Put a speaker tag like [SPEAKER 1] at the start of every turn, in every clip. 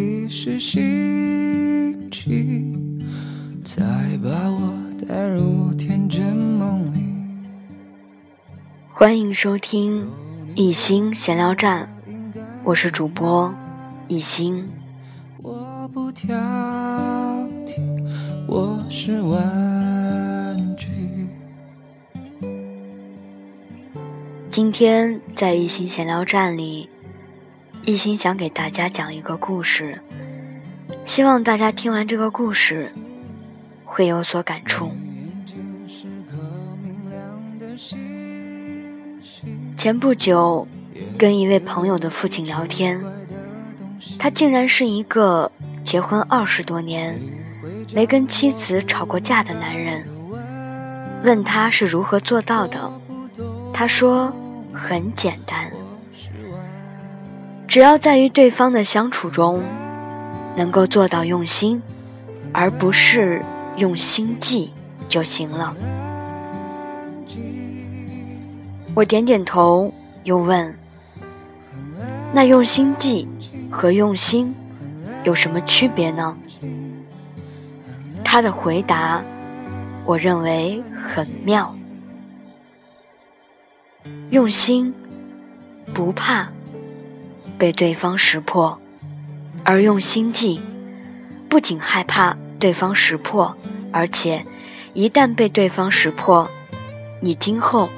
[SPEAKER 1] 你是心悸，再把我带入天真梦里。
[SPEAKER 2] 欢迎收听一心闲聊站，我是主播一心。
[SPEAKER 1] 我不挑剔，我是玩具。
[SPEAKER 2] 今天在一心闲聊站里，一心想给大家讲一个故事，希望大家听完这个故事会有所感触。前不久，跟一位朋友的父亲聊天，他竟然是一个结婚二十多年没跟妻子吵过架的男人。问他是如何做到的，他说很简单，只要在与对方的相处中能够做到用心，而不是用心计就行了。我点点头，又问：“那用心计和用心有什么区别呢？”他的回答，我认为很妙。用心不怕被对方识破，而用心计不仅害怕对方识破，而且一旦被对方识破，你今后。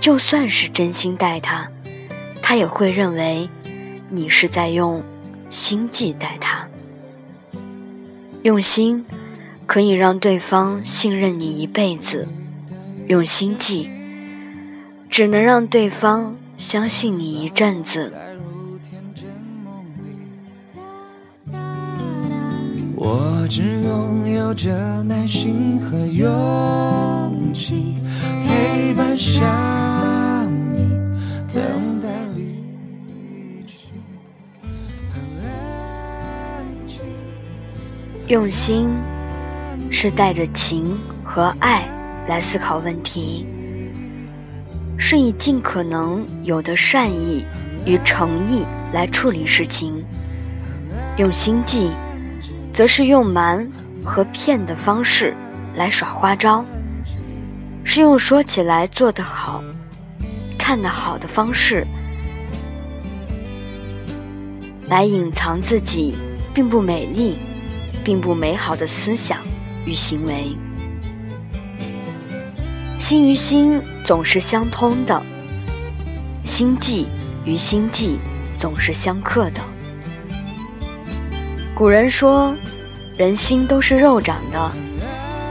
[SPEAKER 2] 就算是真心待他，他也会认为你是在用心计待他。用心可以让对方信任你一辈子，用心计只能让对方相信你一阵子。
[SPEAKER 1] 我只拥有着耐心和勇气，陪伴下。
[SPEAKER 2] 用心是带着情和爱来思考问题，是以尽可能有的善意与诚意来处理事情。用心计，则是用瞒和骗的方式来耍花招，是用说起来做得好、看得好的方式来隐藏自己并不美丽。并不美好的思想与行为，心与心总是相通的，心计与心计总是相克的。古人说，人心都是肉长的，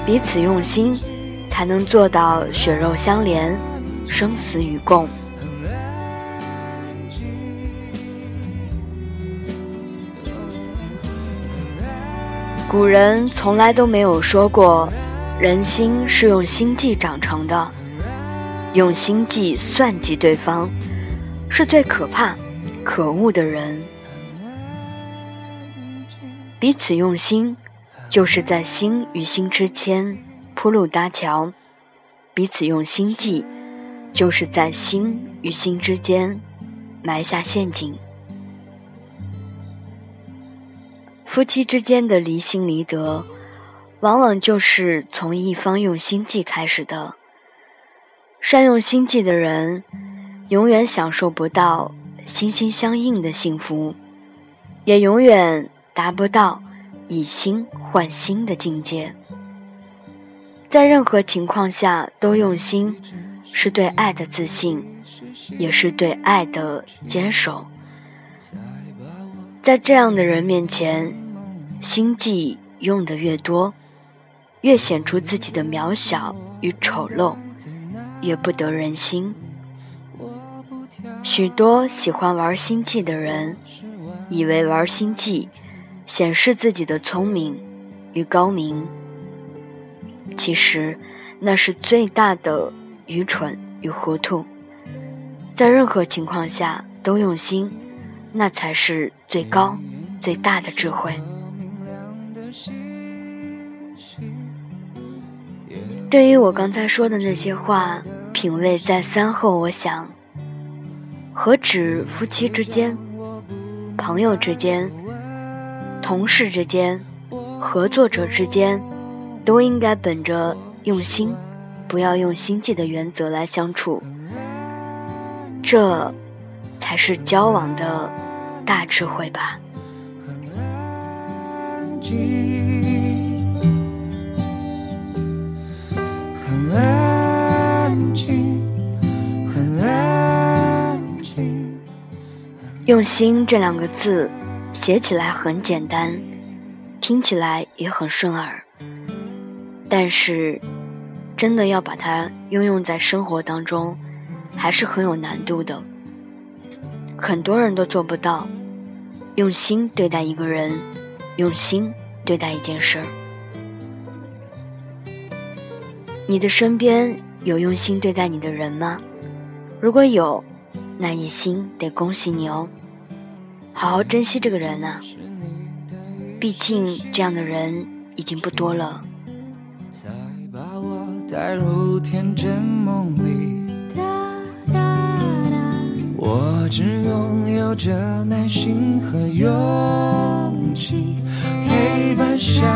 [SPEAKER 2] 彼此用心，才能做到血肉相连，生死与共。古人从来都没有说过，人心是用心计长成的。用心计算计对方，是最可怕、可恶的人。彼此用心，就是在心与心之间铺路搭桥；彼此用心计，就是在心与心之间埋下陷阱。夫妻之间的离心离德，往往就是从一方用心计开始的。善用心计的人，永远享受不到心心相印的幸福，也永远达不到以心换心的境界。在任何情况下都用心，是对爱的自信，也是对爱的坚守。在这样的人面前。心计用的越多，越显出自己的渺小与丑陋，越不得人心。许多喜欢玩心计的人，以为玩心计显示自己的聪明与高明，其实那是最大的愚蠢与糊涂。在任何情况下都用心，那才是最高最大的智慧。对于我刚才说的那些话，品味再三后，我想，何止夫妻之间、朋友之间，同事之间、合作者之间，都应该本着用心，不要用心计的原则来相处。这，才是交往的大智慧吧。用心这两个字，写起来很简单，听起来也很顺耳，但是，真的要把它运用在生活当中，还是很有难度的。很多人都做不到，用心对待一个人，用心对待一件事儿。你的身边有用心对待你的人吗？如果有，那一心得恭喜你哦。好好珍惜这个人啊，毕竟这样的人已经不多了。
[SPEAKER 1] 再把我带入天真梦里，我只拥有着耐心和勇气，陪伴下